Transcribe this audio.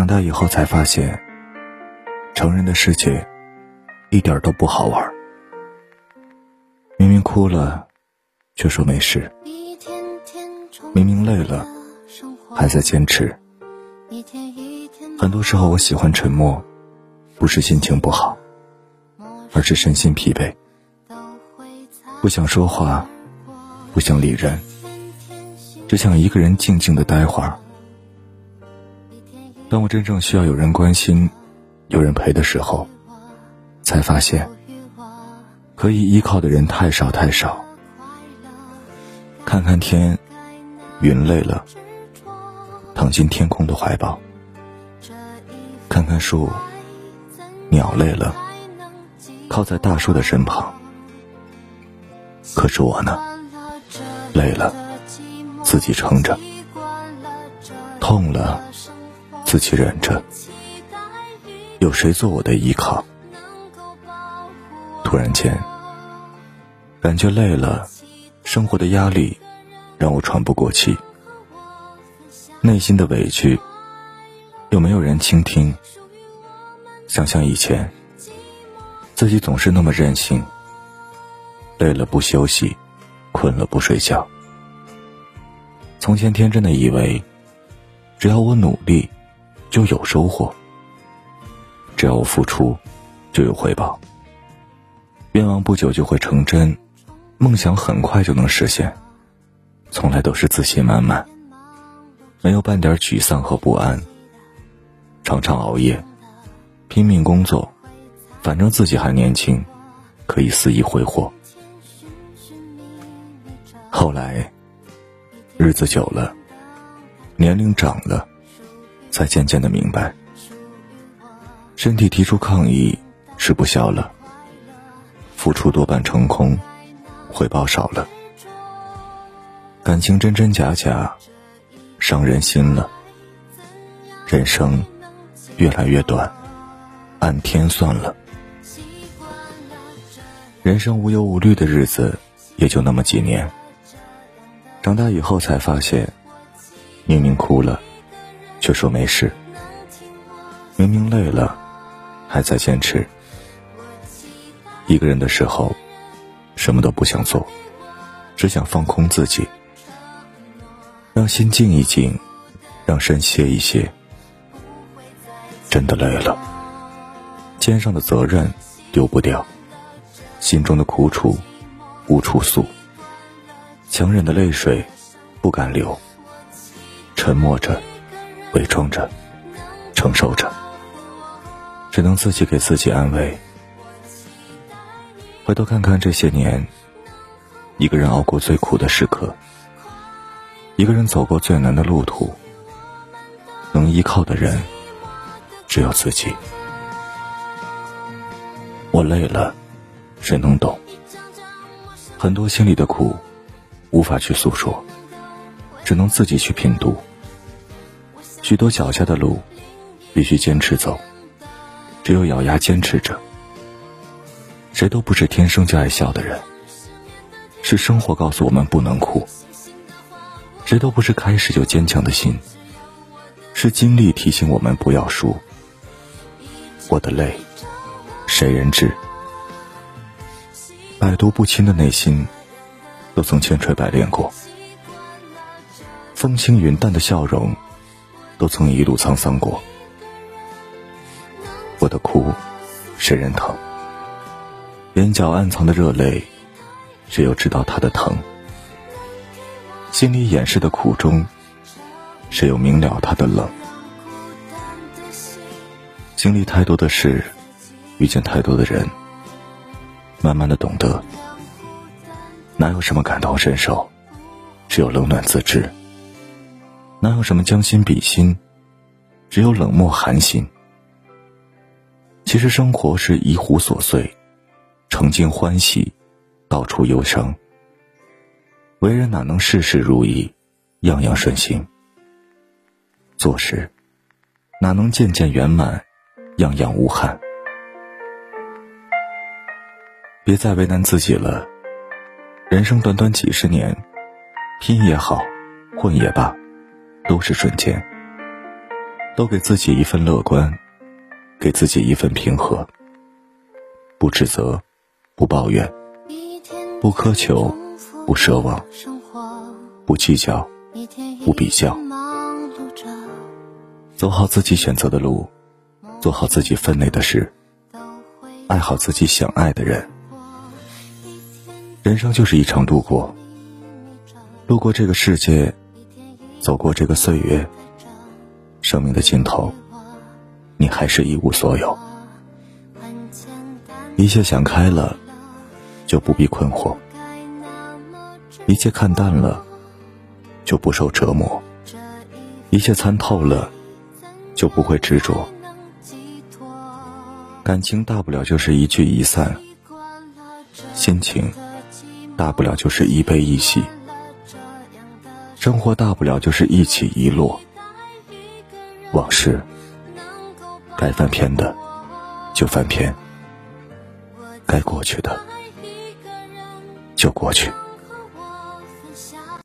长大以后才发现，成人的世界一点都不好玩。明明哭了，却说没事；明明累了，还在坚持。很多时候，我喜欢沉默，不是心情不好，而是身心疲惫，不想说话，不想理人，只想一个人静静的待会儿。当我真正需要有人关心、有人陪的时候，才发现可以依靠的人太少太少。看看天，云累了，躺进天空的怀抱；看看树，鸟累了，靠在大树的身旁。可是我呢，累了，自己撑着；痛了。自己忍着，有谁做我的依靠？突然间，感觉累了，生活的压力让我喘不过气，内心的委屈又没有人倾听。想想以前，自己总是那么任性，累了不休息，困了不睡觉。从前天真的以为，只要我努力。就有收获。只要我付出，就有回报。愿望不久就会成真，梦想很快就能实现。从来都是自信满满，没有半点沮丧和不安。常常熬夜，拼命工作，反正自己还年轻，可以肆意挥霍。后来，日子久了，年龄长了。才渐渐的明白，身体提出抗议，吃不消了；付出多半成空，回报少了；感情真真假假，伤人心了；人生越来越短，按天算了；人生无忧无虑的日子也就那么几年。长大以后才发现，明明哭了。却说没事，明明累了，还在坚持。一个人的时候，什么都不想做，只想放空自己，让心静一静，让身歇一歇。真的累了，肩上的责任丢不掉，心中的苦楚无处诉，强忍的泪水不敢流，沉默着。伪装着，承受着，只能自己给自己安慰。回头看看这些年，一个人熬过最苦的时刻，一个人走过最难的路途，能依靠的人只有自己。我累了，谁能懂？很多心里的苦，无法去诉说，只能自己去品读。许多脚下的路，必须坚持走。只有咬牙坚持着。谁都不是天生就爱笑的人，是生活告诉我们不能哭。谁都不是开始就坚强的心，是经历提醒我们不要输。我的泪，谁人知？百毒不侵的内心，都曾千锤百炼过。风轻云淡的笑容。都曾一路沧桑过，我的哭，谁人疼？眼角暗藏的热泪，谁又知道他的疼。心里掩饰的苦衷，谁又明了他的冷？经历太多的事，遇见太多的人，慢慢的懂得，哪有什么感同身受，只有冷暖自知。哪有什么将心比心，只有冷漠寒心。其实生活是一壶琐碎，曾经欢喜，道出忧伤。为人哪能事事如意，样样顺心？做事哪能件件圆满，样样无憾？别再为难自己了，人生短短几十年，拼也好，混也罢。都是瞬间，都给自己一份乐观，给自己一份平和。不指责，不抱怨，不苛求，不奢望，不计较，不比较，走好自己选择的路，做好自己分内的事，爱好自己想爱的人。人生就是一场路过，路过这个世界，走过这个岁月，生命的尽头，你还是一无所有。一切想开了，就不必困惑；一切看淡了，就不受折磨；一切参透了，就不会执着。感情大不了就是一聚一散，心情。大不了就是一悲一喜，生活大不了就是一起一落。往事该翻篇的就翻篇，该过去的就过去。